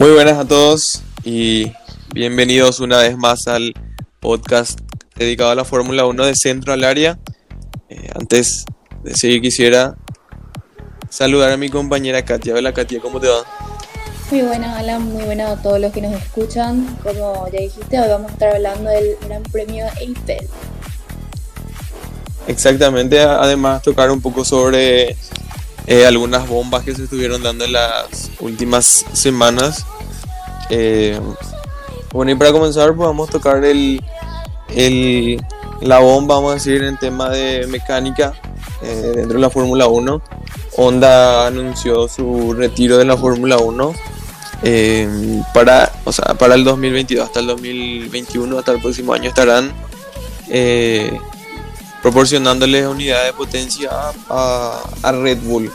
Muy buenas a todos y bienvenidos una vez más al podcast dedicado a la Fórmula 1 de Centro al Área. Eh, antes de seguir quisiera saludar a mi compañera Katia. Hola Katia, ¿cómo te va? Muy buenas Alan, muy buenas a todos los que nos escuchan. Como ya dijiste, hoy vamos a estar hablando del Gran Premio Eiffel. Exactamente, además tocar un poco sobre eh, algunas bombas que se estuvieron dando en las últimas semanas. Eh, bueno, y para comenzar, pues vamos a tocar el, el, la bomba, vamos a decir, en tema de mecánica eh, dentro de la Fórmula 1. Honda anunció su retiro de la Fórmula 1 para, o sea, para el 2022 hasta el 2021, hasta el próximo año estarán proporcionándoles unidades de potencia a, Red Bull.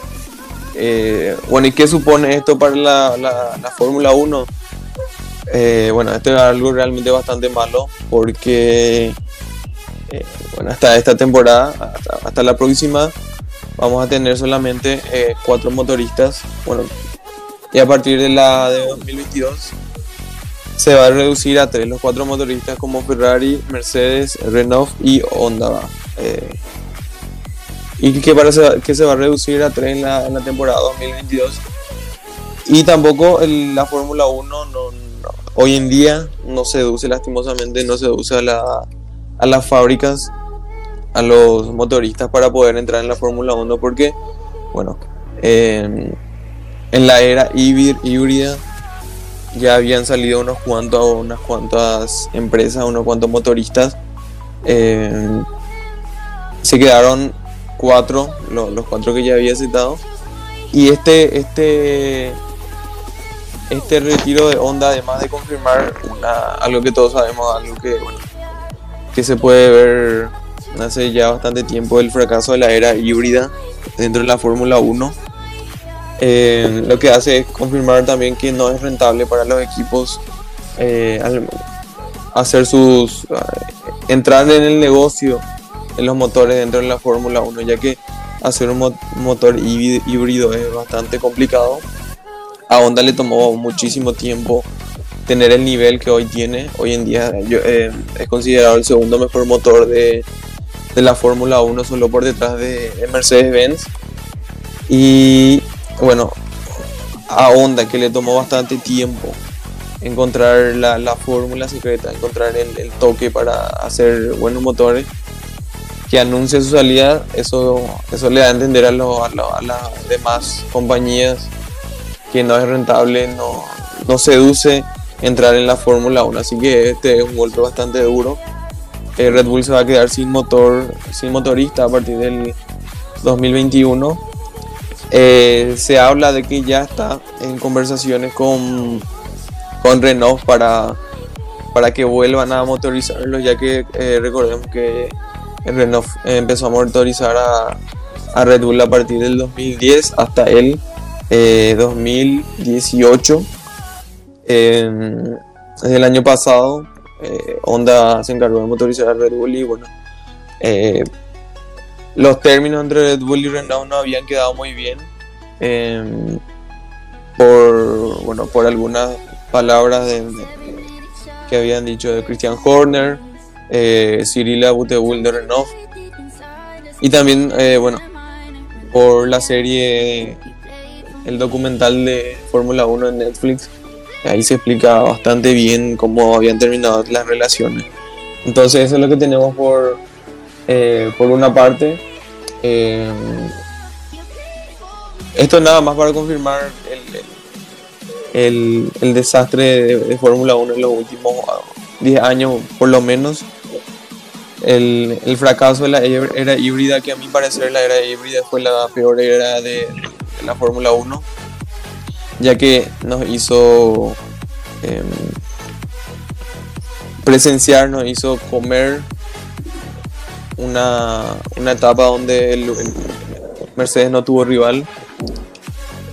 Eh, bueno, ¿y qué supone esto para la, la, Fórmula 1? Eh, bueno, esto es algo realmente bastante malo porque eh, bueno, hasta esta temporada, hasta, la próxima, vamos a tener solamente cuatro motoristas. Bueno, y a partir de la de 2022 se va a reducir a tres los cuatro motoristas como Ferrari, Mercedes, Renault y Honda. Eh, y que, parece que se va a reducir a 3 en la, temporada 2022. Y tampoco la Fórmula 1 hoy en día no seduce, lastimosamente, no seduce a, la, a las fábricas, a los motoristas para poder entrar en la Fórmula 1 porque, bueno, en la era híbrida ya habían salido unos cuantos, unas cuantas empresas, unos cuantos motoristas. Eh, se quedaron cuatro, los, cuatro que ya había citado. Y este, este, este retiro de onda, además de confirmar algo que todos sabemos, algo que, que se puede ver hace ya bastante tiempo, el fracaso de la era híbrida dentro de la Fórmula 1. Eh, lo que hace es confirmar también que no es rentable para los equipos eh, hacer sus eh, entrar en el negocio en los motores dentro de la Fórmula 1, ya que hacer un motor híbrido es bastante complicado. A Honda le tomó muchísimo tiempo tener el nivel que hoy tiene. Hoy en día eh, es considerado el segundo mejor motor de, de la Fórmula 1, solo por detrás de, Mercedes-Benz. Y bueno, a Honda que le tomó bastante tiempo encontrar la, la fórmula secreta, encontrar el, toque para hacer buenos motores que anuncie su salida, eso, eso le da a entender a, a, las demás compañías que no es rentable, no, no seduce entrar en la Fórmula 1. Así que este es un golpe bastante duro. Eh, Red Bull se va a quedar sin motor, sin motorista a partir del 2021. Eh, se habla de que ya está en conversaciones con, con Renault para, para que vuelvan a motorizarlo, ya que eh, recordemos que Renault empezó a motorizar a, Red Bull a partir del 2010 hasta el 2018. Eh, desde el año pasado, eh, Honda se encargó de motorizar a Red Bull y bueno, eh, los términos entre Red Bull y Renault no habían quedado muy bien. por, bueno, por algunas palabras que habían dicho de Christian Horner, eh, Cyril Abutebul de Renault. Y también, eh, bueno, por la serie, el documental de Fórmula 1 en Netflix. Ahí se explica bastante bien cómo habían terminado las relaciones. Entonces eso es lo que tenemos por, eh, por una parte. Eh, esto nada más para confirmar el, el, desastre de, de Fórmula 1 en los últimos 10 años por lo menos el, el, fracaso de la era híbrida, que a mi parecer la era híbrida fue la peor era de, la Fórmula 1, ya que nos hizo eh, presenciar, nos hizo comer una, una etapa donde Mercedes no tuvo rival.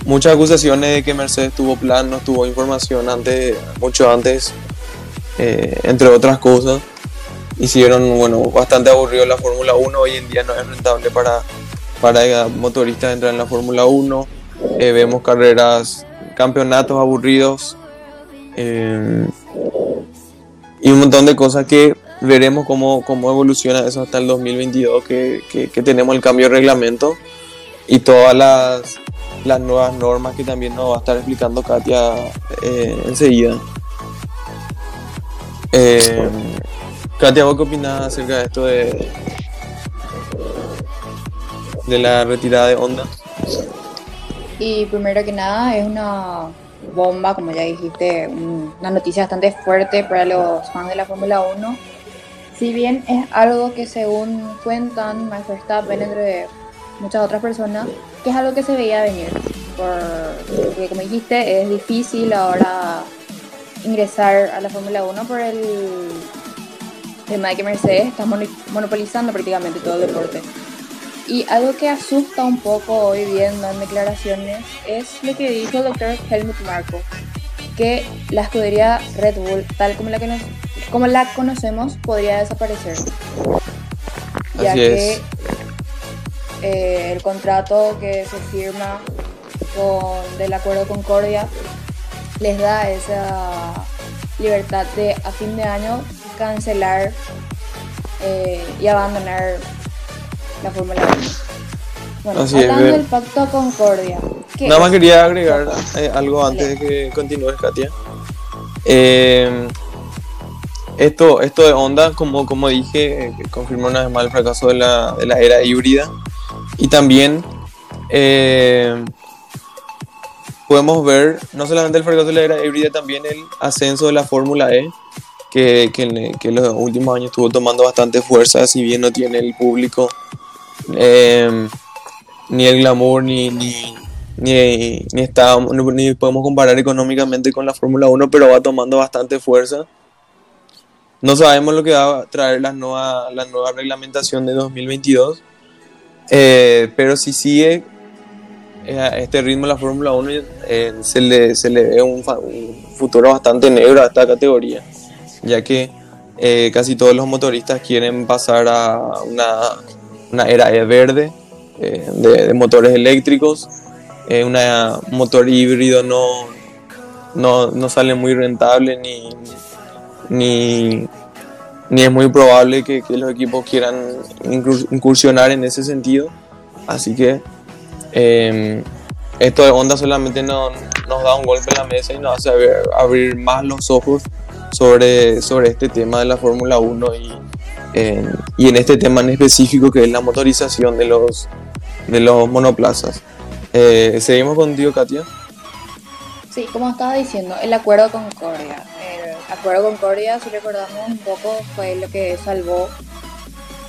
Muchas acusaciones de que Mercedes tuvo plan, no tuvo información antes, mucho antes, eh, entre otras cosas hicieron bueno, bastante aburrido la Fórmula 1. Hoy en día no es rentable para, para motoristas entrar en la Fórmula 1. Eh, vemos carreras, campeonatos aburridos. Eh, y un montón de cosas que veremos cómo, cómo evoluciona eso hasta el 2022, que, que, tenemos el cambio de reglamento y todas las, las, nuevas normas que también nos va a estar explicando Katia eh, enseguida. Eh, Katia, ¿vos qué opinás acerca de esto de, de la retirada de onda? Y primero que nada es una bomba, como ya dijiste, una noticia bastante fuerte para los fans de la Fórmula 1. Si bien es algo que según cuentan Max Verstappen entre muchas otras personas, que es algo que se veía venir. porque como dijiste, es difícil ahora ingresar a la Fórmula 1 por el tema de que Mercedes está monopolizando prácticamente todo el deporte. Y algo que asusta un poco hoy viendo en declaraciones es lo que dijo el doctor Helmut Marko, que la escudería Red Bull, tal como la, que como la conocemos, podría desaparecer. Ya que eh, el contrato que se firma con, del acuerdo Concordia les da esa libertad de a fin de año cancelar eh, y abandonar la Fórmula 1. Bueno, hablando del Pacto Concordia. Nada más quería agregar eh, algo antes de que continúes, Katia. Eh, esto, esto de Honda, como, como dije, eh, confirmó una vez más el fracaso de la, de la era híbrida. Y también podemos ver no solamente el fracaso de la era híbrida, también el ascenso de la Fórmula E, que, que, que en los últimos años estuvo tomando bastante fuerza, si bien no tiene el público ni el glamour, ni, ni, ni, ni, está, ni podemos comparar económicamente con la Fórmula 1, pero va tomando bastante fuerza. No sabemos lo que va a traer la nueva, la nueva reglamentación de 2022, eh, pero si sigue eh, a este ritmo la Fórmula 1, eh, se, le, se le ve un, futuro bastante negro a esta categoría, ya que casi todos los motoristas quieren pasar a una una era verde eh, de, motores eléctricos. Eh, un motor híbrido no, no, sale muy rentable ni, ni, es muy probable que, los equipos quieran incursionar en ese sentido. Así que em, esto de Honda solamente no, nos da un golpe en la mesa y nos hace abrir más los ojos sobre, sobre este tema de la Fórmula 1 y, y en este tema en específico que es la motorización de los, de los monoplazas. Eh, ¿Seguimos contigo, Katia? Sí, como estaba diciendo, el acuerdo con Concordia. El acuerdo con Concordia, si recordamos un poco, fue lo que salvó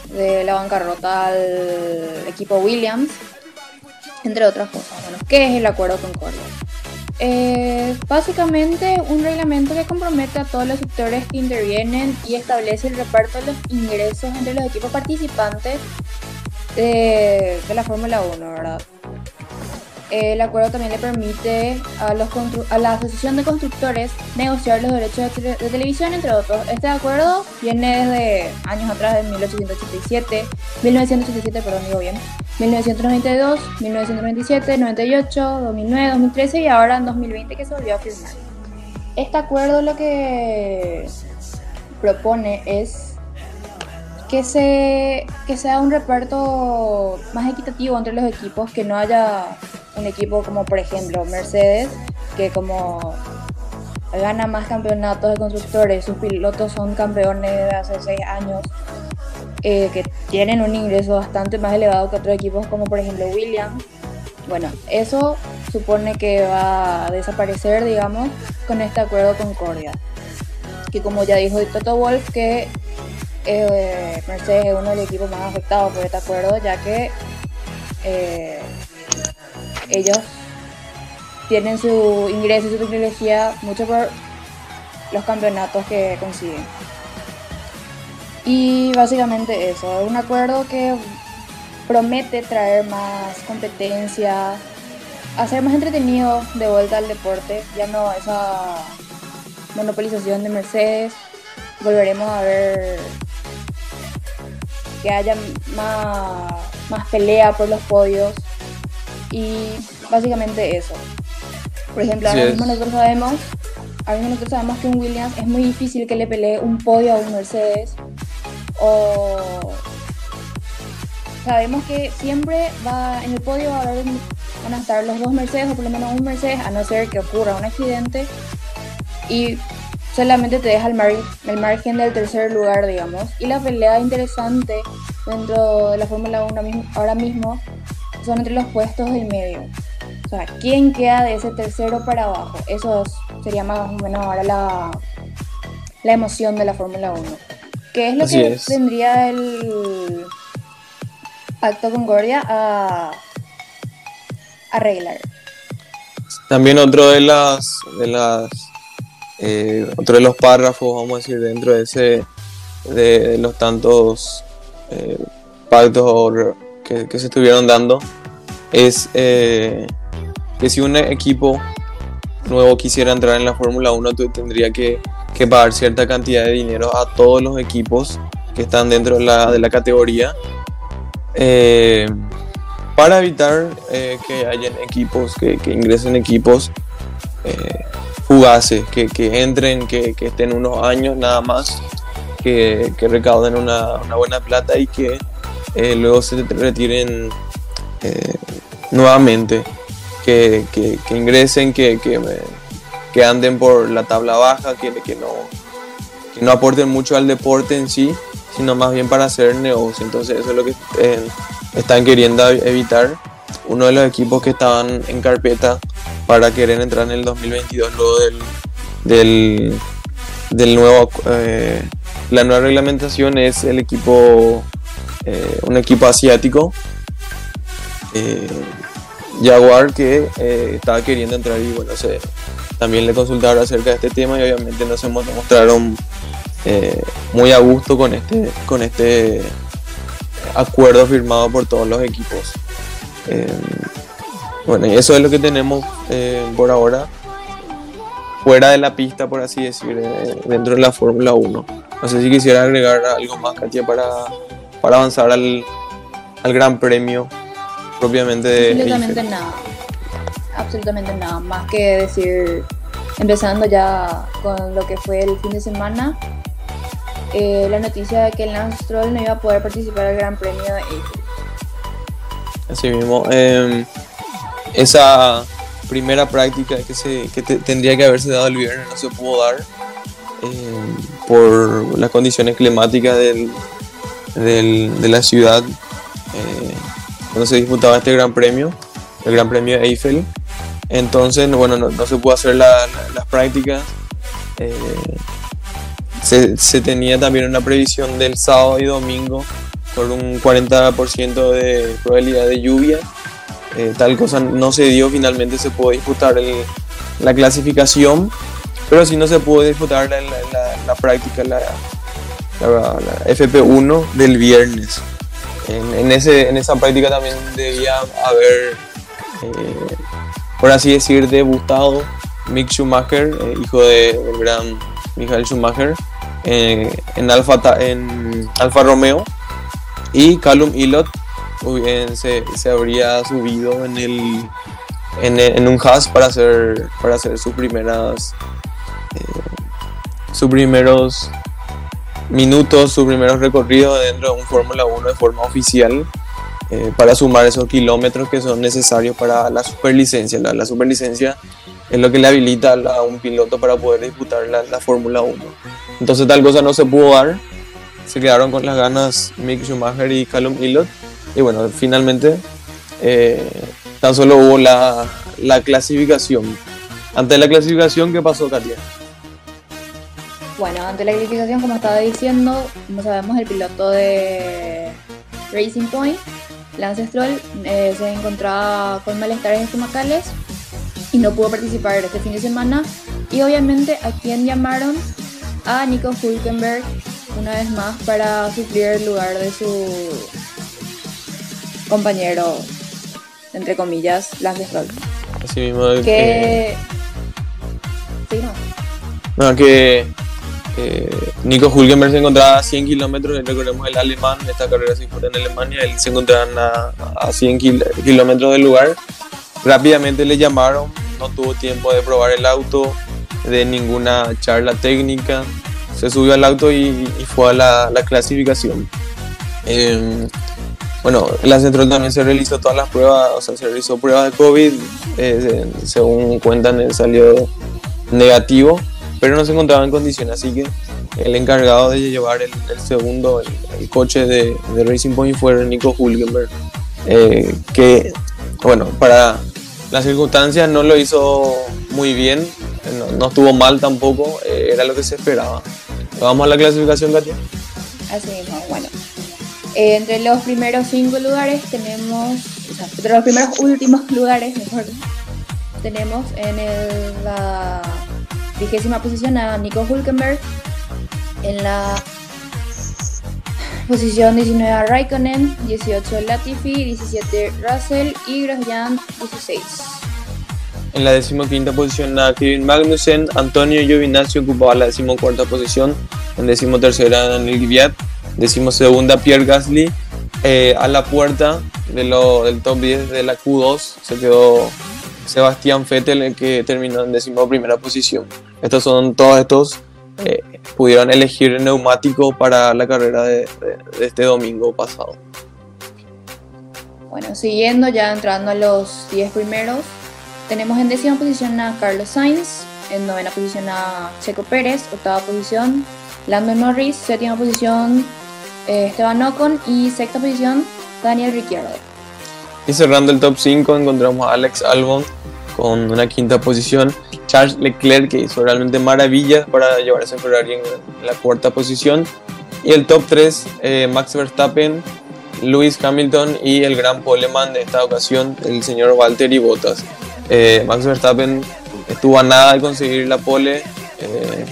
de la bancarrota al equipo Williams, entre otras cosas. Bueno, ¿qué es el acuerdo con Concordia? Eh, básicamente un reglamento que compromete a todos los sectores que intervienen y establece el reparto de los ingresos entre los equipos participantes de, de la Fórmula 1, ¿verdad? El acuerdo también le permite a, la Asociación de Constructores negociar los derechos de, televisión, entre otros. Este acuerdo viene desde años atrás, de 1887, 1987, perdón, digo bien, 1992, 1997, 98, 2009, 2013 y ahora en 2020 que se volvió a firmar. Este acuerdo lo que propone es que sea un reparto más equitativo entre los equipos, que no haya un equipo como por ejemplo Mercedes, que como gana más campeonatos de constructores, sus pilotos son campeones de hace seis años, eh, que tienen un ingreso bastante más elevado que otros equipos como por ejemplo Williams. Bueno, eso supone que va a desaparecer, digamos, con este acuerdo Concordia. Que como ya dijo Toto Wolf, que eh, Mercedes es uno de los equipos más afectados por este acuerdo, ya que eh, ellos tienen su ingreso y su tecnología mucho por los campeonatos que consiguen. Y básicamente eso, es un acuerdo que promete traer más competencia, hacer más entretenido de vuelta al deporte, ya no esa monopolización de Mercedes, volveremos a ver que haya más pelea por los podios y básicamente eso. Por ejemplo, ahora mismo nosotros sabemos ahora mismo nosotros sabemos que un Williams es muy difícil que le pelee un podio a un Mercedes. O sabemos que siempre va en el podio va a haber, van a estar los dos Mercedes o por lo menos un Mercedes, a no ser que ocurra un accidente. Y solamente te deja el, el margen del tercer lugar, digamos. Y la pelea interesante dentro de la Fórmula 1 ahora mismo son entre los puestos del medio. O sea, ¿quién queda de ese tercero para abajo? Eso sería más o menos ahora la, la emoción de la Fórmula 1. ¿Qué es lo que tendría el Acto Concordia a arreglar? También otro de las, de las eh, otro de los párrafos, vamos a decir, dentro de ese de los tantos eh, pactos que, se estuvieron dando es eh, que si un equipo nuevo quisiera entrar en la Fórmula 1, tendría que, pagar cierta cantidad de dinero a todos los equipos que están dentro de la, de la categoría eh, para evitar que hayan equipos, que, ingresen equipos fugaces, que, entren, que, estén unos años nada más, que, recauden una buena plata y que eh, luego se retiren eh, nuevamente, que, ingresen, que, que, anden por la tabla baja, que, que, no, no aporten mucho al deporte en sí, sino más bien para hacer negocio. Entonces eso es lo que eh, están queriendo evitar. Uno de los equipos que estaban en carpeta para querer entrar en el 2022 luego del, del, nuevo la nueva reglamentación es el equipo eh, un equipo asiático, eh, Jaguar, que eh, estaba queriendo entrar y bueno, se, también le consultaron acerca de este tema y obviamente nos mostraron muy a gusto con este, con este acuerdo firmado por todos los equipos. bueno, y eso es lo que tenemos por ahora fuera de la pista, por así decir, dentro de la Fórmula 1. No sé si quisiera agregar algo más, Katia, para, para avanzar al, al Gran Premio propiamente de... Absolutamente nada. Absolutamente nada. Más que decir, empezando ya con lo que fue el fin de semana, eh, la noticia de que Lance Stroll no iba a poder participar del Gran Premio de Así mismo. Em, esa primera práctica que, se, que tendría que haberse dado el viernes no se pudo dar em, por las condiciones climáticas del, de la ciudad eh, donde se disputaba este gran premio, el Gran Premio Eiffel. Entonces, bueno, no, se pudo hacer las prácticas. Eh, se, tenía también una previsión del sábado y domingo por un 40% de probabilidad de lluvia. Eh, tal cosa no se dio, finalmente se pudo disputar la clasificación, pero si no se pudo disputar la, la práctica, la, la, FP1 del viernes. En, ese, en esa práctica también debía haber, eh, por así decir, debutado Mick Schumacher, eh, hijo de, del gran Michael Schumacher, eh, en, Alfa, en Alfa Romeo. Y Callum Ilott se, se, habría subido en, el, en, un Haas para hacer, para hacer sus primeras sus primeros minutos, sus primeros recorridos dentro de un Fórmula 1 de forma oficial eh, para sumar esos kilómetros que son necesarios para la superlicencia. La, la superlicencia es lo que le habilita a, un piloto para poder disputar la, la Fórmula 1. Entonces tal cosa no se pudo dar, se quedaron con las ganas Mick Schumacher y Callum Ilott y bueno, finalmente eh, tan solo hubo la, la clasificación. Ante la clasificación, ¿qué pasó, Katia? Bueno, ante la clasificación, como estaba diciendo, como sabemos, el piloto de Racing Point, Lance Stroll, eh, se encontraba con malestares estomacales y no pudo participar este fin de semana. Y obviamente, ¿a quién llamaron? A Nico Hulkenberg, una vez más, para suplir el lugar de su compañero, entre comillas, Lance Stroll. Así mismo. Que. que... Sí, no. No, que eh, Nico Hulkenberg se encontraba a 100 kilómetros, recordemos el alemán, esta carrera se disputa en Alemania, él se encontraba a, 100 kilómetros del lugar. Rápidamente le llamaron, no tuvo tiempo de probar el auto, de ninguna charla técnica. Se subió al auto y, fue a la, clasificación. Em, bueno, la central también se realizó todas las pruebas, o sea, se realizó pruebas de COVID, eh, según cuentan, él salió negativo, pero no se encontraba en condiciones, así que el encargado de llevar el, segundo, el, coche de, Racing Point fue Nico Hulkenberg, eh, que, bueno, para las circunstancias no lo hizo muy bien, no, estuvo mal tampoco, eh, era lo que se esperaba. Vamos a la clasificación, Katia. Así mismo, bueno. Eh, entre los primeros cinco lugares tenemos, o sea, entre los primeros últimos lugares, mejor, tenemos en la vigésima posición a Nico Hulkenberg, en la posición 19 a Raikkonen, 18 Latifi, 17 Russell y Grosjean 16. En la decimoquinta posición a Kevin Magnussen, Antonio Giovinazzi ocupaba la decimocuarta posición, en decimotercera Daniel Gviat, decimosegunda Pierre Gasly, eh, a la puerta de lo, del top 10 de la Q2 se quedó Sebastián Vettel, el que terminó en decimoprimera posición. Estos son todos estos eh, pudieron elegir el neumático para la carrera de, este domingo pasado. Bueno, siguiendo ya entrando a los 10 primeros, tenemos en décima posición a Carlos Sainz, en novena posición a Checo Pérez, octava posición Lando Norris, séptima posición eh, Esteban Ocon y sexta posición Daniel Ricciardo. Y cerrando el top 5 encontramos a Alex Albon con una quinta posición, Charles Leclerc que hizo realmente maravilla para llevarse a Ferrari en la cuarta posición y el top 3 eh, Max Verstappen, Lewis Hamilton y el gran poleman de esta ocasión el señor Valtteri Bottas. Eh, Max Verstappen estuvo a nada de conseguir la pole, eh,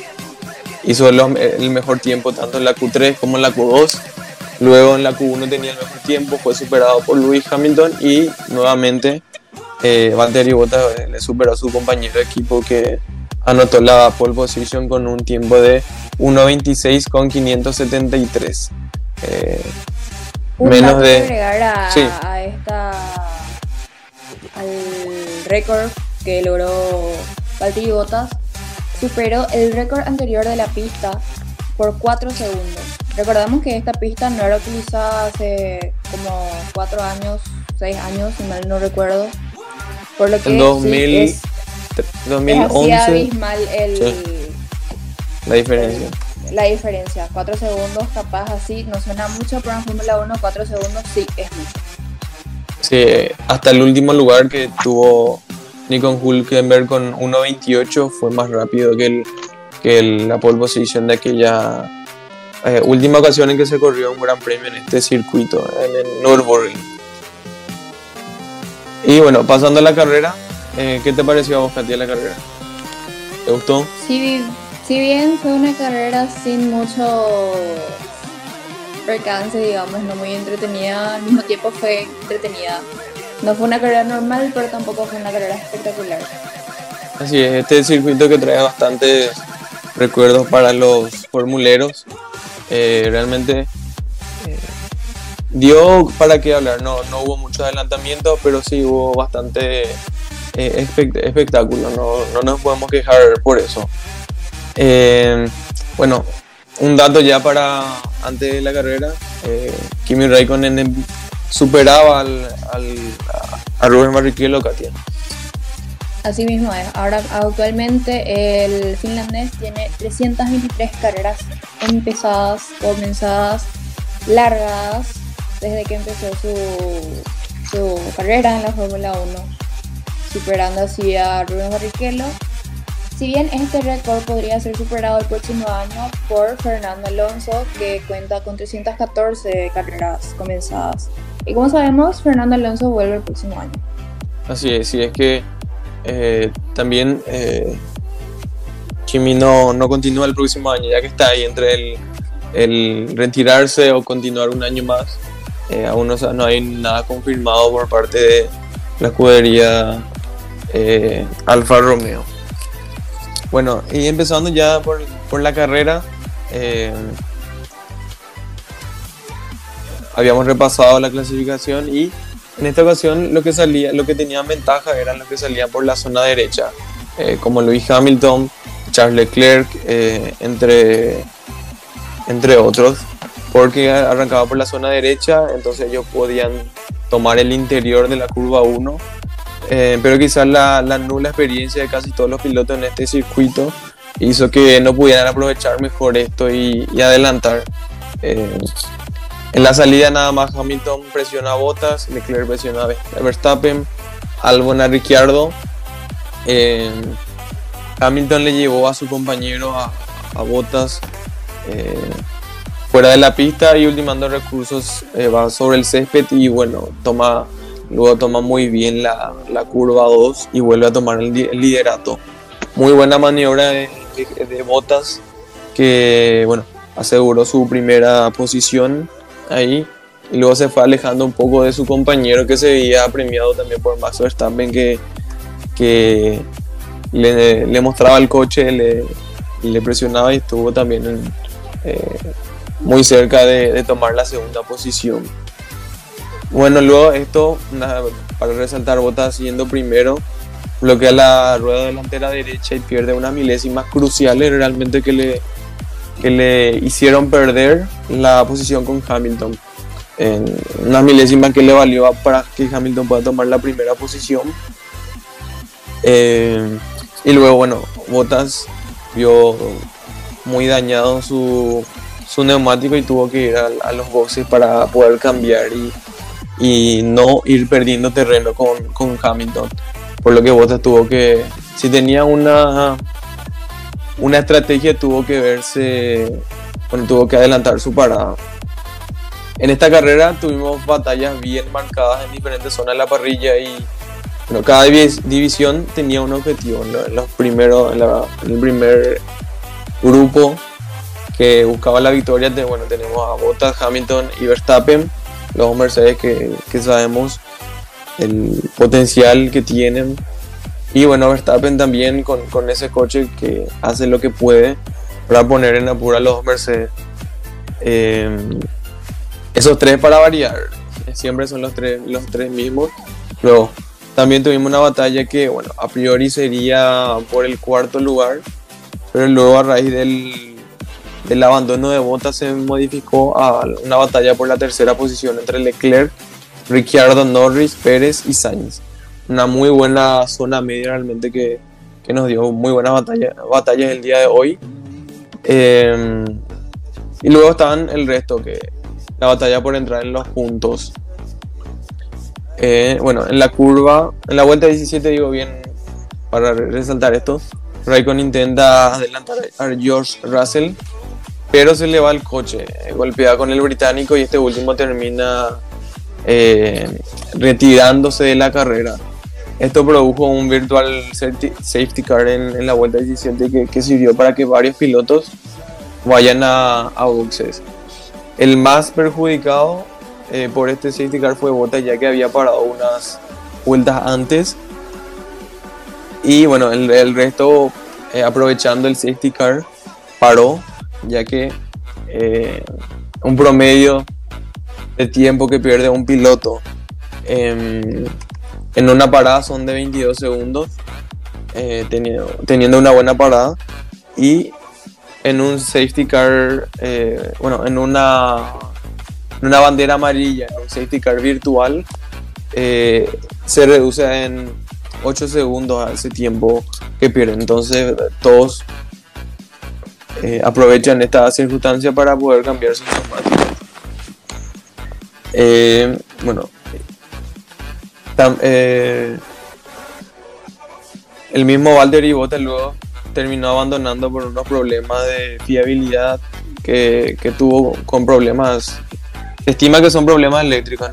hizo el mejor tiempo tanto en la Q3 como en la Q2. Luego en la Q1 tenía el mejor tiempo, fue superado por Lewis Hamilton y nuevamente eh, Valtteri Bottas eh, le superó a su compañero de equipo que anotó la pole position con un tiempo de 1.26 con 573. Eh, menos de agregar a, a esta al récord que logró Valtteri Bottas superó el récord anterior de la pista por 4 segundos. Recordamos que esta pista no era utilizada hace como 4 años, 6 años, si mal no recuerdo. Por lo que en 2000, es, 2011 es abismal el, la diferencia. La diferencia, 4 segundos capaz así, no suena mucho, pero en Fórmula 1 4 segundos sí es mucho. Sí, hasta el último lugar que tuvo Nico Hulkenberg con 1.28 fue más rápido que, el, que la pole position de aquella eh, última ocasión en que se corrió un gran premio en este circuito, en el Nürburgring. Y bueno, pasando a la carrera, eh, ¿qué te pareció a vos, Katia, la carrera? ¿Te gustó? Sí, si bien fue una carrera sin mucho percance, digamos, no muy entretenida, al mismo tiempo fue entretenida. No fue una carrera normal, pero tampoco fue una carrera espectacular. Así es, este circuito que trae bastantes recuerdos para los formuleros. Eh, realmente dio para qué hablar, no, no hubo mucho adelantamiento, pero sí hubo bastante eh, espectáculo, no, nos podemos quejar por eso. Eh, bueno, un dato ya para antes de la carrera, eh, Kimi Raikkonen superaba al, al, a Rubén Barrichello Katia. Así mismo es. Ahora actualmente el finlandés tiene 323 carreras empezadas, comenzadas, largas desde que empezó su, carrera en la Fórmula 1, superando así a Rubén Barrichello. Si bien este récord podría ser superado el próximo año por Fernando Alonso, que cuenta con 314 carreras comenzadas. Y como sabemos, Fernando Alonso vuelve el próximo año. Así es, sí, es que eh, también eh, Kimi no, no continúa el próximo año, ya que está ahí entre el, retirarse o continuar un año más. Eh, aún no, hay nada confirmado por parte de la escudería eh, Alfa Romeo. Bueno, y empezando ya por, la carrera, habíamos repasado la clasificación y en esta ocasión lo que salía, lo que tenía ventaja eran los que salían por la zona derecha, como Luis Hamilton, Charles Leclerc, entre, entre otros, porque arrancaba por la zona derecha, entonces ellos podían tomar el interior de la curva 1. pero quizás la, nula experiencia de casi todos los pilotos en este circuito hizo que no pudieran aprovechar mejor esto y, adelantar. En la salida nada más Hamilton presiona a Bottas, Leclerc presiona a Verstappen, Albon a Ricciardo. Eh, Hamilton le llevó a su compañero a, a Bottas eh, fuera de la pista y ultimando recursos eh, va sobre el césped y bueno, toma, luego toma muy bien la, curva 2 y vuelve a tomar el, liderato. Muy buena maniobra de, de, de Bottas que bueno, aseguró su primera posición ahí. Y luego se fue alejando un poco de su compañero que se veía premiado también por Max Verstappen que, que le, mostraba el coche, le, le, presionaba y estuvo también eh, muy cerca de, tomar la segunda posición. Bueno, luego esto, para resaltar, Bottas siendo primero, bloquea la rueda delantera derecha y pierde unas milésimas cruciales realmente que le, que le hicieron perder la posición con Hamilton. Una milésima que le valió para que Hamilton pueda tomar la primera posición. Eh, y luego, bueno, Bottas vio muy dañado su, su neumático y tuvo que ir a, los boxes para poder cambiar y, y no ir perdiendo terreno con, con Hamilton. Por lo que Bottas tuvo que, si tenía una una estrategia tuvo que verse, bueno, tuvo que adelantar su parada. En esta carrera tuvimos batallas bien marcadas en diferentes zonas de la parrilla y bueno, cada división tenía un objetivo. En los primeros, en, el primer grupo que buscaba la victoria, bueno, tenemos a Bottas, Hamilton y Verstappen, los Mercedes que, que sabemos el potencial que tienen y bueno, Verstappen también con, con, ese coche que hace lo que puede para poner en apuro a los Mercedes. Em, esos tres para variar, siempre son los tres, los tres mismos. Luego, también tuvimos una batalla que, bueno, a priori sería por el cuarto lugar, pero luego a raíz del, del abandono de Bottas se modificó a una batalla por la tercera posición entre Leclerc, Ricciardo, Norris, Pérez y Sainz una muy buena zona media realmente que, nos dio muy buenas batallas, batallas el día de hoy. Em, y luego estaban el resto, que la batalla por entrar en los puntos. Eh, bueno, en la curva, en la vuelta 17 digo bien, para resaltar esto, Raikkonen intenta adelantar a George Russell, pero se le va el coche, golpea con el británico y este último termina eh, retirándose de la carrera. Esto produjo un virtual safety car en, la vuelta 17 que, sirvió para que varios pilotos vayan a, boxes. El más perjudicado eh, por este safety car fue Bottas ya que había parado unas vueltas antes. Y bueno, el, resto eh, aprovechando el safety car paró ya que eh, un promedio de tiempo que pierde un piloto en una parada son de 22 segundos, eh, teniendo, una buena parada. Y en un safety car, eh, bueno, en una, una bandera amarilla, un safety car virtual, eh, se reduce en 8 segundos ese tiempo que pierde. Entonces todos aprovechan esta circunstancia para poder cambiar sus neumáticos. bueno, eh, el mismo Valtteri Bottas luego terminó abandonando por unos problemas de fiabilidad que, tuvo con problemas. estima que son problemas eléctricos.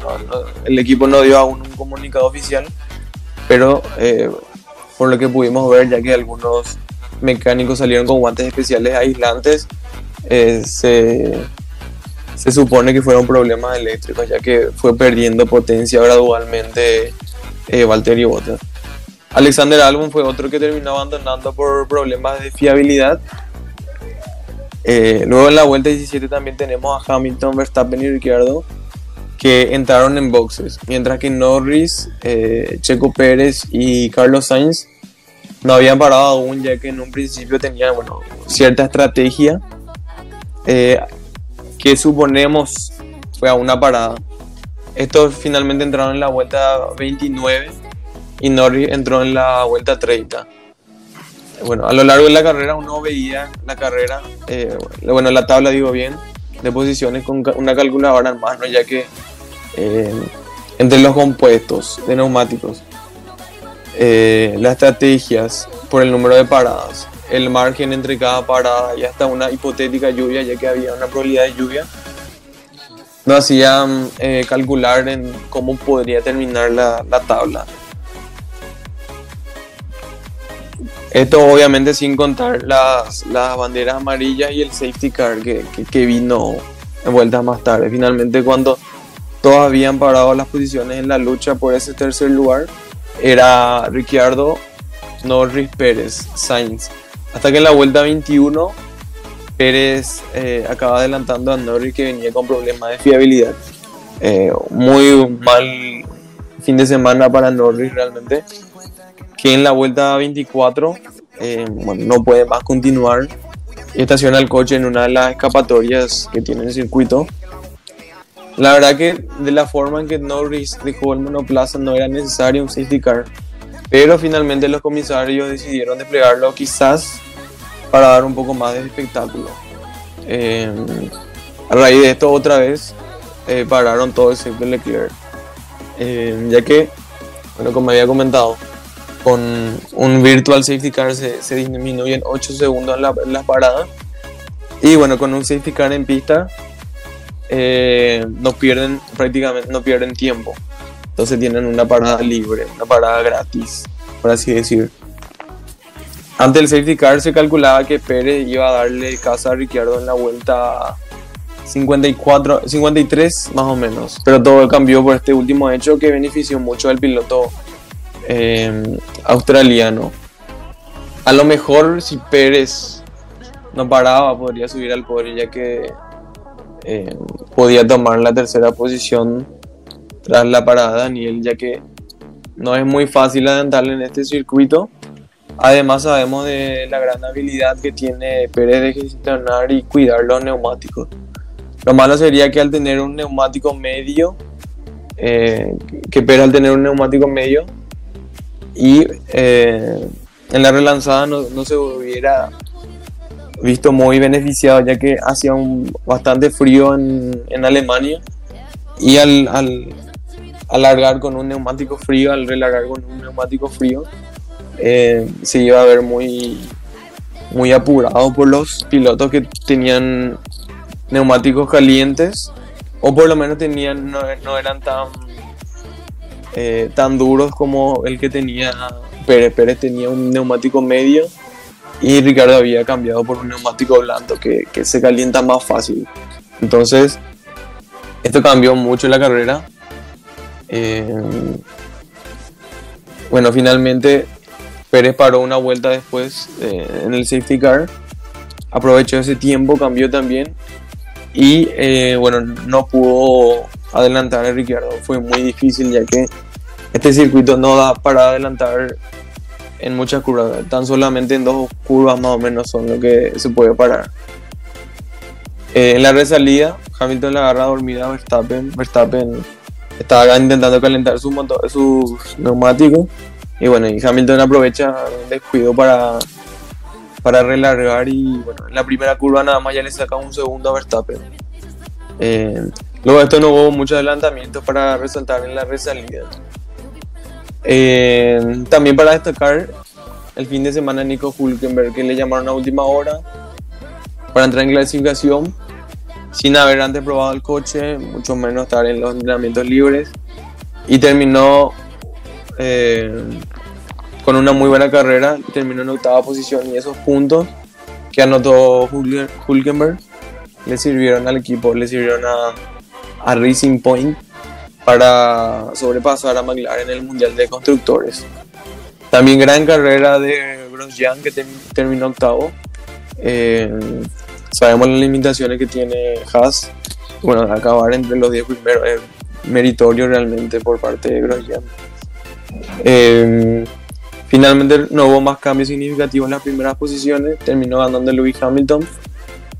el equipo no dio aún un comunicado oficial, pero eh, por lo que pudimos ver, ya que algunos mecánicos salieron con guantes especiales aislantes, eh, se se supone que fueron problemas eléctricos, ya que fue perdiendo potencia gradualmente eh, Valtteri Bottas. Alexander Albon fue otro que terminó abandonando por problemas de fiabilidad. Eh, luego en la vuelta 17 también tenemos a Hamilton, Verstappen y Ricciardo que entraron en boxes, mientras que Norris, eh, Checo Pérez y Carlos Sainz no habían parado aún, ya que en un principio tenían bueno, cierta estrategia eh, que suponemos fue a una parada. Estos finalmente entraron en la vuelta 29 y Norris entró en la vuelta 30. Bueno, a lo largo de la carrera uno veía la carrera, eh, bueno, la tabla digo bien, de posiciones con una calculadora en mano, ya que eh, entre los compuestos de neumáticos, eh, las estrategias por el número de paradas, el margen entre cada parada y hasta una hipotética lluvia, ya que había una probabilidad de lluvia, nos hacían calcular en cómo podría terminar la, la tabla. Esto obviamente sin contar las, las banderas amarillas y el safety car que, que, vino en vueltas más tarde. Finalmente cuando todos habían parado las posiciones en la lucha por ese tercer lugar, era Ricciardo, Norris, Pérez, Sainz. Hasta que en la vuelta 21 Pérez eh, acaba adelantando a Norris que venía con problemas de fiabilidad. Eh, muy mal fin de semana para Norris realmente que en la vuelta 24 eh, no puede más continuar y estaciona el coche en una de las escapatorias que tiene el circuito. La verdad que de la forma en que Norris dejó el monoplaza no era necesario un safety car, pero finalmente los comisarios decidieron desplegarlo quizás para dar un poco más de espectáculo. Eh, a raíz de esto otra vez eh, pararon todo excepto Leclerc, ya que, bueno, como había comentado, con un virtual safety car se, se disminuyen 8 segundos en la, parada. Y bueno, con un safety car en pista eh, no pierden prácticamente no pierden tiempo. Entonces tienen una parada libre, una parada gratis, por así decir. Ante el safety car se calculaba que Pérez iba a darle casa a Ricciardo en la vuelta 54, 53 más o menos. Pero todo cambió por este último hecho que benefició mucho al piloto Em, australiano. A lo mejor si Pérez no paraba podría subir al podio ya que em, podía tomar la tercera posición tras la parada Daniel ya que no es muy fácil adelantarle en este circuito. Además sabemos de la gran habilidad que tiene Pérez de gestionar y cuidar los neumáticos. Lo malo sería que al tener un neumático medio, eh, que Pérez al tener un neumático medio, y eh, en la relanzada no, se hubiera visto muy beneficiado ya que hacía bastante frío en, Alemania y al, al, largar con un neumático frío, al relargar con un neumático frío, eh, se iba a ver muy, muy apurado por los pilotos que tenían neumáticos calientes o por lo menos tenían no, no eran tan eh, tan duros como el que tenía Pérez. Pérez tenía un neumático medio y Ricardo había cambiado por un neumático blando que, se calienta más fácil. Entonces, esto cambió mucho la carrera. Eh, bueno, finalmente Pérez paró una vuelta después eh, en el safety car. Aprovechó ese tiempo, cambió también. Y bueno, no pudo adelantar a Ricciardo. Fue muy difícil ya que este circuito no da para adelantar en muchas curvas. Tan solamente en dos curvas más o menos son lo que se puede parar. Eh, en la resalida, Hamilton le agarra dormida a Verstappen. Verstappen estaba intentando calentar sus, sus neumáticos. Y bueno, y Hamilton aprovecha el descuido para, para relargar. Y bueno, en la primera curva nada más ya le saca un segundo a Verstappen. Eh, Luego de esto no hubo mucho adelantamiento para resaltar en la resalida. Eh, también para destacar el fin de semana Nico Hulkenberg que le llamaron a última hora para entrar en clasificación sin haber antes probado el coche, mucho menos estar en los entrenamientos libres y terminó eh, con una muy buena carrera, terminó en octava posición y esos puntos que anotó Hulkenberg le sirvieron al equipo, le sirvieron a Racing Point para sobrepasar a McLaren en el Mundial de Constructores. También gran carrera de Grosjean que terminó octavo. Eh, sabemos las limitaciones que tiene Haas. Bueno, acabar entre los 10 primeros es meritorio realmente por parte de Grosjean. Eh, Finalmente no hubo más cambios significativos en las primeras posiciones, terminó ganando Lewis Hamilton.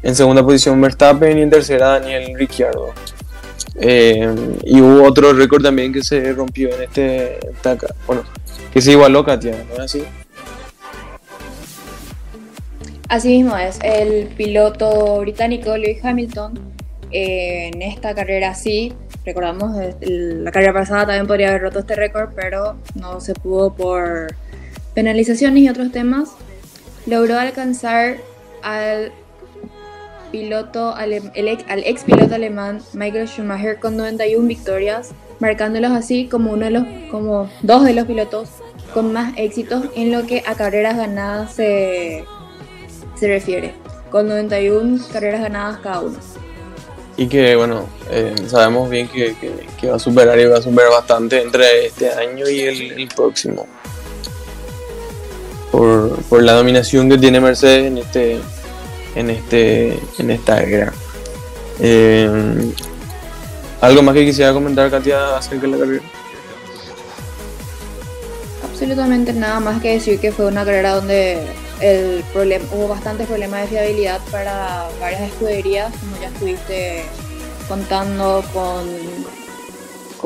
En segunda posición Verstappen y en tercera Daniel Ricciardo. Eh, y hubo otro récord también que se rompió en este. Bueno, que se igualó Katia, ¿no es así? Así mismo es. El piloto británico Lewis Hamilton eh, en esta carrera sí recordamos, la carrera pasada también podría haber roto este récord, pero no se pudo por penalizaciones y otros temas. Logró alcanzar al piloto al ex piloto alemán Michael Schumacher con 91 victorias, marcándolos así como uno de los como dos de los pilotos con más éxitos en lo que a carreras ganadas se, se refiere, con 91 carreras ganadas cada uno y que bueno, eh, sabemos bien que, va a superar y va a superar bastante entre este año y el, próximo. Por, la dominación que tiene Mercedes en este en este en esta era. Eh, ¿Algo más que quisiera comentar Katia acerca de la carrera? Absolutamente nada más que decir que fue una carrera donde el problema, hubo bastantes problemas de fiabilidad para varias escuderías, como ya estuviste contando con,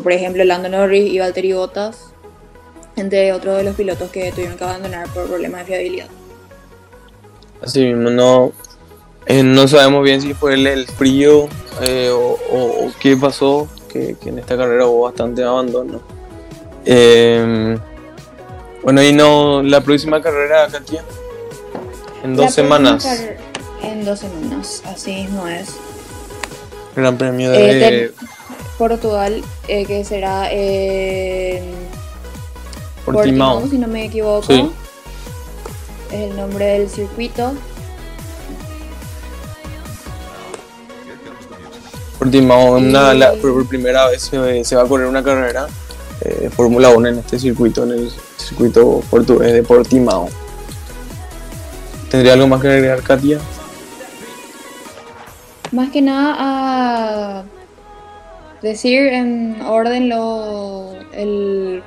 por ejemplo, Lando Norris y Valtteri Bottas, entre otros de los pilotos que tuvieron que abandonar por problemas de fiabilidad. Así mismo, no, eh, no sabemos bien si fue el, frío eh, o, qué pasó, que, en esta carrera hubo bastante abandono. Eh, bueno, y no, la próxima carrera, Katia. En dos semanas. En dos semanas, así mismo es. Gran premio de, eh, Portugal, eh, que será en Portimao. si no me equivoco. Es el nombre del circuito. Portimao, por primera vez se, va a correr una carrera de Fórmula 1 en este circuito, en el circuito portugués de Portimao. ¿Tendría algo más que agregar, Katia? Más que nada a decir en orden lo el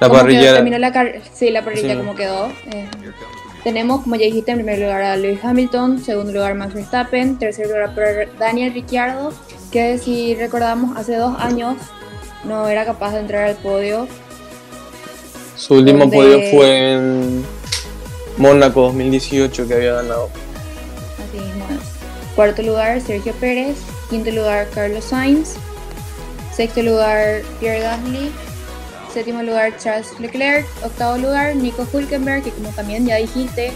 la parrilla terminó la sí la parrilla como quedó eh, tenemos como ya dijiste en primer lugar a Lewis Hamilton segundo lugar Max Verstappen tercer lugar para Daniel Ricciardo que si recordamos hace dos años no era capaz de entrar al podio su último podio fue en Mónaco 2018 que había ganado. Así mismo Cuarto lugar Sergio Pérez, quinto lugar Carlos Sainz, sexto lugar Pierre Gasly, séptimo lugar Charles Leclerc, octavo lugar Nico Hulkenberg, que como también ya dijiste,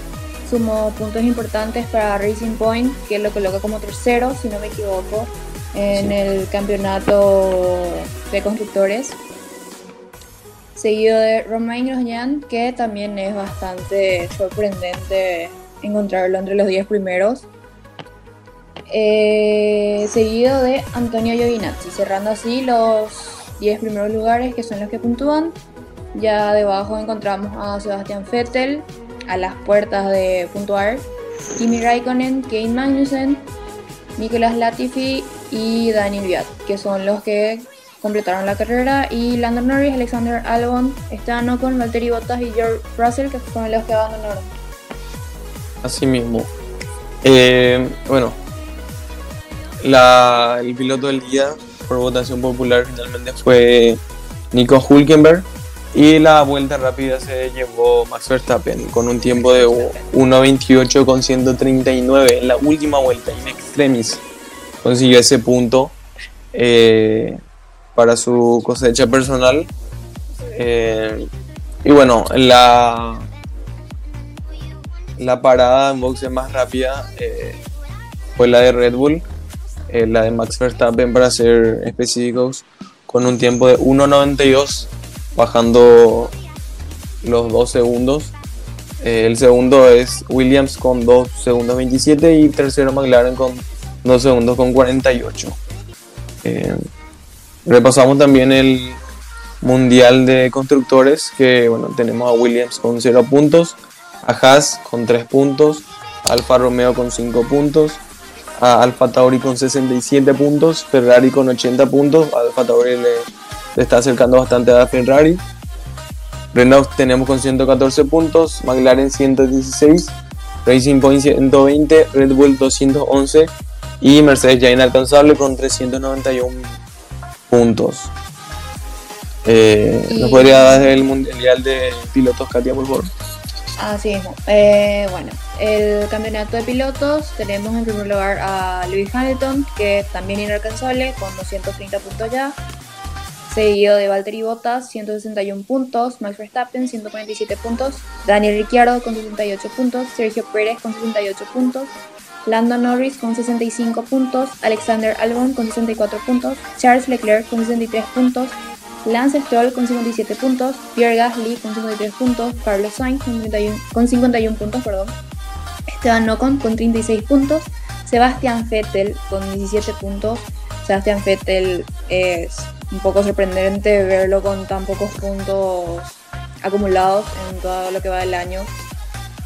sumó puntos importantes para Racing Point, que lo coloca como tercero, si no me equivoco, en el campeonato de constructores seguido de Romain Grosjean, que también es bastante sorprendente encontrarlo entre los 10 primeros. Eh, seguido de Antonio Giovinazzi, cerrando así los 10 primeros lugares que son los que puntúan. Ya debajo encontramos a Sebastian Vettel, a las puertas de puntuar, Kimi Raikkonen, Kane Magnussen, Nicolas Latifi y Daniel Viat, que son los que completaron la carrera y Lando Norris, Alexander Albon, Esteban Ocon, Valtteri Bottas y George Russell que fueron los que abandonaron. Así mismo. Eh, bueno, el piloto del día por votación popular finalmente fue Nico Hulkenberg y la vuelta rápida se llevó Max Verstappen con un tiempo de 1.28 con 139 en la última vuelta in extremis consiguió ese punto eh, para su cosecha personal. Eh, y bueno, la, la parada en boxe más rápida eh, fue la de Red Bull, eh, la de Max Verstappen para ser específicos, con un tiempo de 1.92, bajando los 2 segundos. el segundo es Williams con 2 segundos 27 y tercero McLaren con 2 segundos con 48. Repasamos también el Mundial de Constructores, que bueno, tenemos a Williams con 0 puntos, a Haas con 3 puntos, a Alfa Romeo con 5 puntos, a Alfa Tauri con 67 puntos, Ferrari con 80 puntos, Alfa Tauri le, está acercando bastante a Ferrari, Renault tenemos con 114 puntos, McLaren 116, Racing Point 120, Red Bull 211 y Mercedes ya inalcanzable con 391 puntos. Eh, ¿Nos podría dar el Mundial de Pilotos, Katia, por favor? Así mismo. Eh, bueno, el campeonato de pilotos tenemos en primer lugar a Lewis Hamilton, que es también inalcanzable, con 230 puntos ya. Seguido de Valtteri Bottas, 161 puntos. Max Verstappen, 147 puntos. Daniel Ricciardo con 68 puntos. Sergio Pérez con 68 puntos. Lando Norris con 65 puntos. Alexander Albon con 64 puntos. Charles Leclerc con 63 puntos. Lance Stroll con 57 puntos, Pierre Gasly con 53 puntos, Carlos Sainz con 51, puntos, perdón, Esteban Ocon con 36 puntos, Sebastián Vettel con 17 puntos. Sebastián Vettel es un poco sorprendente verlo con tan pocos puntos acumulados en todo lo que va del año.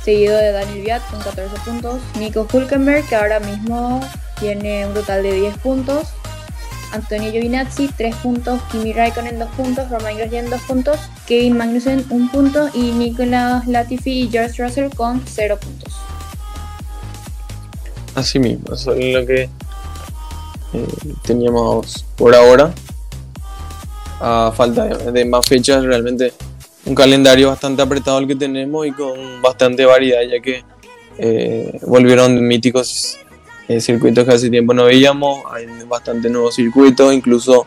Seguido de Daniel Viat con 14 puntos, Nico Hulkenberg que ahora mismo tiene un total de 10 puntos, Antonio Giovinazzi 3 puntos, Kimi Raikkonen 2 puntos, Romain Grosjean 2 puntos, Kevin Magnussen 1 punto. Y Nicolas Latifi y George Russell con 0 puntos. Así mismo, eso es lo que eh, teníamos por ahora. A falta de, más fechas, realmente un calendario bastante apretado el que tenemos y con bastante variedad, ya que eh, volvieron míticos circuitos que hace tiempo no veíamos, hay bastante nuevos circuitos, incluso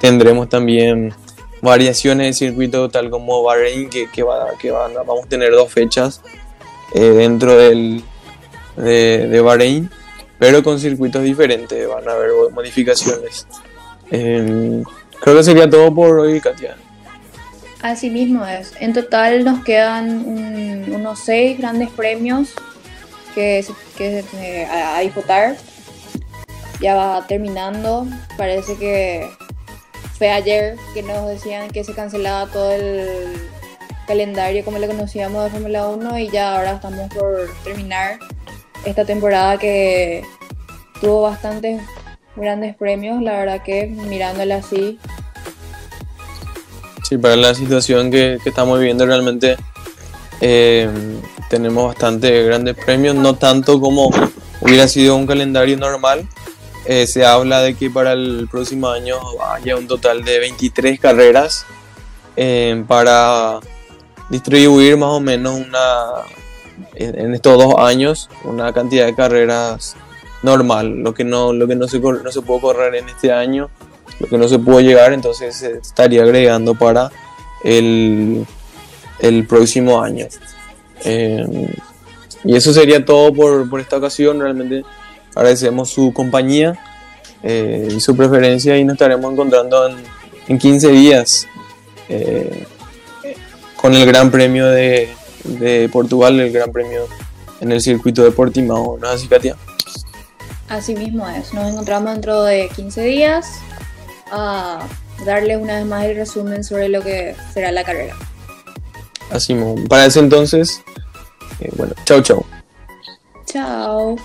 tendremos también variaciones de circuito tal como Bahrein, que, que, va, que vamos a tener dos fechas eh, dentro del, de, de, Bahrein, pero con circuitos diferentes, van a haber modificaciones. Creo que sería todo por hoy, Katia. Así mismo es. En total nos quedan unos seis grandes premios que, que a, disputar. Ya va terminando. Parece que fue ayer que nos decían que se cancelaba todo el calendario como lo conocíamos de Fórmula 1 y ya ahora estamos por terminar esta temporada que tuvo bastantes grandes premios, la verdad que mirándola así. Sí, para la situación que, que estamos viviendo realmente eh, tenemos bastante grandes premios, no tanto como hubiera sido un calendario normal. Eh, se habla de que para el próximo año haya un total de 23 carreras eh, para distribuir más o menos una en estos dos años una cantidad de carreras normal lo que no lo que no se no se puede correr en este año lo que no se pudo llegar entonces se estaría agregando para el, el próximo año eh, y eso sería todo por, por, esta ocasión. Realmente agradecemos su compañía eh, y su preferencia y nos estaremos encontrando en, en 15 días eh, con el Gran Premio de, de, Portugal, el Gran Premio en el circuito de Portimao. ¿No es así, Katia? Así mismo es. Nos encontramos dentro de 15 días a darle una vez más el resumen sobre lo que será la carrera. Así. Para ese entonces, eh, bueno, chao, chao. Chao.